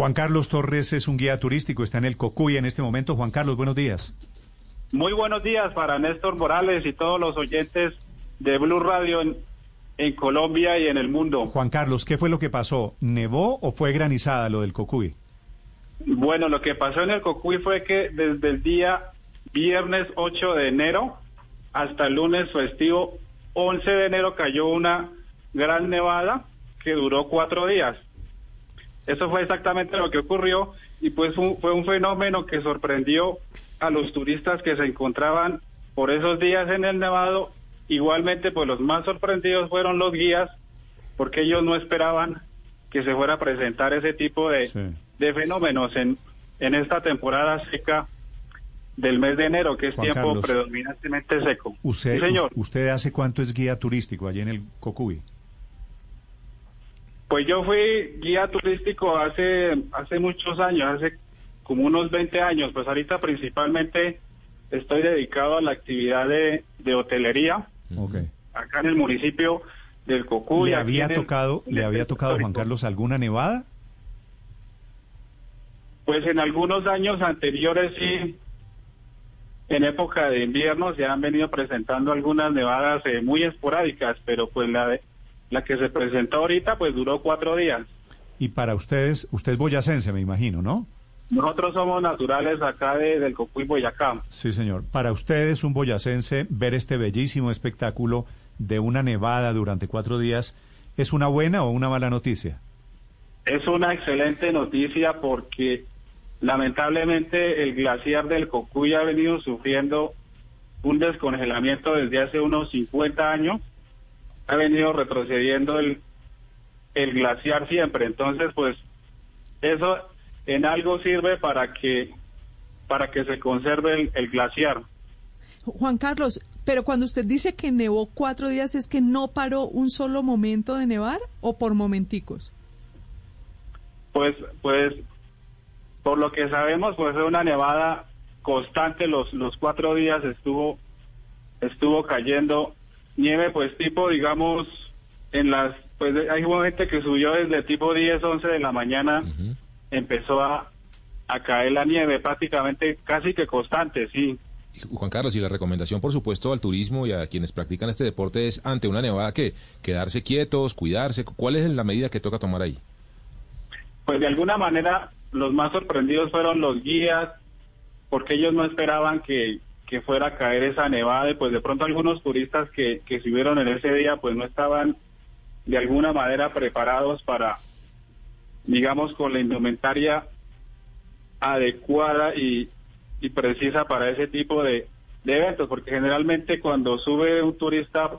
Juan Carlos Torres es un guía turístico, está en el Cocuy en este momento. Juan Carlos, buenos días. Muy buenos días para Néstor Morales y todos los oyentes de Blue Radio en, en Colombia y en el mundo. Juan Carlos, ¿qué fue lo que pasó? ¿Nevó o fue granizada lo del Cocuy? Bueno, lo que pasó en el Cocuy fue que desde el día viernes 8 de enero hasta el lunes festivo 11 de enero cayó una gran nevada que duró cuatro días. Eso fue exactamente lo que ocurrió y pues fue un, fue un fenómeno que sorprendió a los turistas que se encontraban por esos días en el Nevado. Igualmente, pues los más sorprendidos fueron los guías porque ellos no esperaban que se fuera a presentar ese tipo de, Sí. de fenómenos en, en esta temporada seca del mes de enero, que es Juan tiempo Carlos, predominantemente seco. Usted, sí, señor. ¿Usted hace cuánto es guía turístico allí en el Cocuy? Pues yo fui guía turístico hace, hace muchos años, hace como unos 20 años. Pues ahorita principalmente estoy dedicado a la actividad de, de hotelería Ok. acá en el municipio del Cocuy. ¿Le había el- tocado, en le el había tocado Juan. Carlos alguna nevada? Pues en algunos años anteriores sí, en época de invierno se han venido presentando algunas nevadas eh, muy esporádicas, pero pues la, de- la que se presentó ahorita pues duró cuatro días. Y para ustedes, usted es boyacense, me imagino, ¿no? Nosotros somos naturales acá de, del Cocuy, Boyacá. Sí, señor. Para ustedes, un boyacense, ver este bellísimo espectáculo de una nevada durante cuatro días, ¿es una buena o una mala noticia? Es una excelente noticia porque lamentablemente el glaciar del Cocuy ha venido sufriendo un descongelamiento desde hace unos 50 años. Ha venido retrocediendo el, el glaciar siempre. Entonces, pues eso en algo sirve para que para que se conserve el, el glaciar. Juan Carlos, pero cuando usted dice que nevó cuatro días, ¿es que no paró un solo momento de nevar o por momenticos? Pues, pues, por lo que sabemos, pues fue una nevada constante. Los, los cuatro días estuvo, estuvo cayendo nieve, pues tipo, digamos, en las, pues hay gente que subió desde tipo 10, 11 de la mañana, empezó a, a caer la nieve prácticamente casi que constante, sí. Juan Carlos, y la recomendación, por supuesto, al turismo y a quienes practican este deporte es ante una nevada que quedarse quietos, cuidarse. ¿Cuál es la medida que toca tomar ahí? Pues de alguna manera los más sorprendidos fueron los guías, porque ellos no esperaban que, que fuera a caer esa nevada y pues de pronto algunos turistas que, que subieron en ese día pues no estaban de alguna manera preparados para, digamos, con la indumentaria adecuada y, y precisa para ese tipo de, de eventos, porque generalmente cuando sube un turista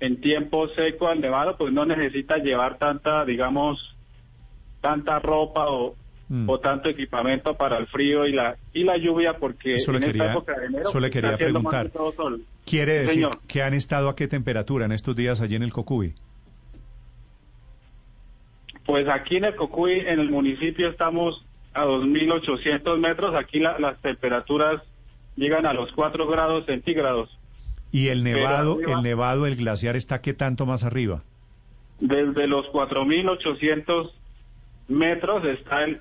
en tiempo seco al nevado, pues no necesita llevar tanta, digamos, tanta ropa o, Mm. o tanto equipamiento para el frío y la y la lluvia, porque Eso en quería- esta época de enero eso le quería preguntar. todo sol. ¿Quiere decir señor. que han estado a qué temperatura en estos días allí en el Cocuy? Pues aquí en el Cocuy, en el municipio, estamos a 2.800 metros. Aquí la- las temperaturas llegan a los 4 grados centígrados. ¿Y el nevado, arriba- el nevado del glaciar está qué tanto más arriba? Desde los 4.800 metros está el,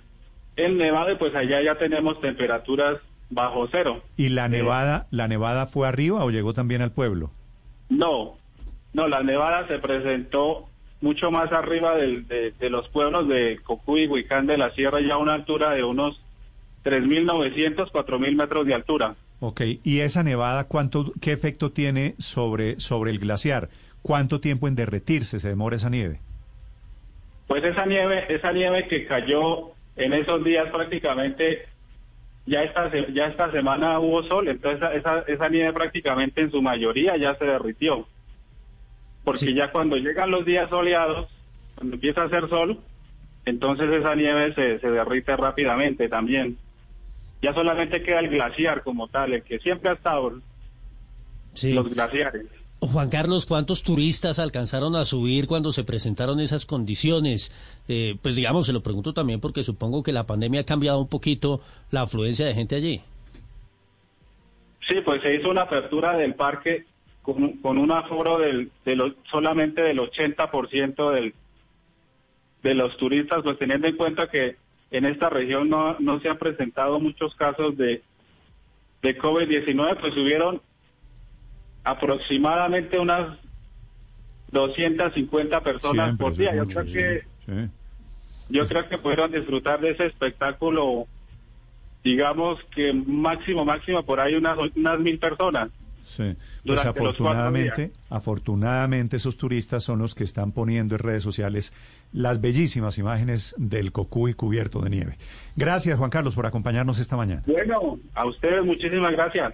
el nevado pues allá ya tenemos temperaturas bajo cero. ¿Y la nevada, la nevada fue arriba o llegó también al pueblo? No, no, la nevada se presentó mucho más arriba de, de los pueblos de Cocuy y Huicán de la Sierra, ya a una altura de unos 3.900, 4.000 metros de altura. Ok, ¿y esa nevada cuánto, qué efecto tiene sobre, sobre el glaciar? ¿Cuánto tiempo en derretirse se demora esa nieve? Pues esa nieve, esa nieve que cayó en esos días prácticamente, ya esta, ya esta semana hubo sol, entonces esa, esa, esa nieve prácticamente en su mayoría ya se derritió. Porque Sí. ya cuando llegan los días soleados, cuando empieza a hacer sol, entonces esa nieve se, se derrite rápidamente también. Ya solamente queda el glaciar como tal, el que siempre ha estado, Sí. los glaciares. Juan Carlos, ¿cuántos turistas alcanzaron a subir cuando se presentaron esas condiciones? Eh, pues digamos, se lo pregunto también porque supongo que la pandemia ha cambiado un poquito la afluencia de gente allí. Sí, pues se hizo una apertura del parque con, con un aforo del, de solamente del 80% del, de los turistas, pues teniendo en cuenta que en esta región no, no se han presentado muchos casos de, de COVID-19, pues hubieron aproximadamente unas 250 personas Siempre, por día. Yo mucho, creo que sí, yo creo que pudieron disfrutar de ese espectáculo, digamos que máximo, máximo, por ahí unas, unas mil personas. Sí, pues afortunadamente, afortunadamente esos turistas son los que están poniendo en redes sociales las bellísimas imágenes del Cocuy cubierto de nieve. Gracias Juan Carlos por acompañarnos esta mañana. Bueno, a ustedes muchísimas gracias.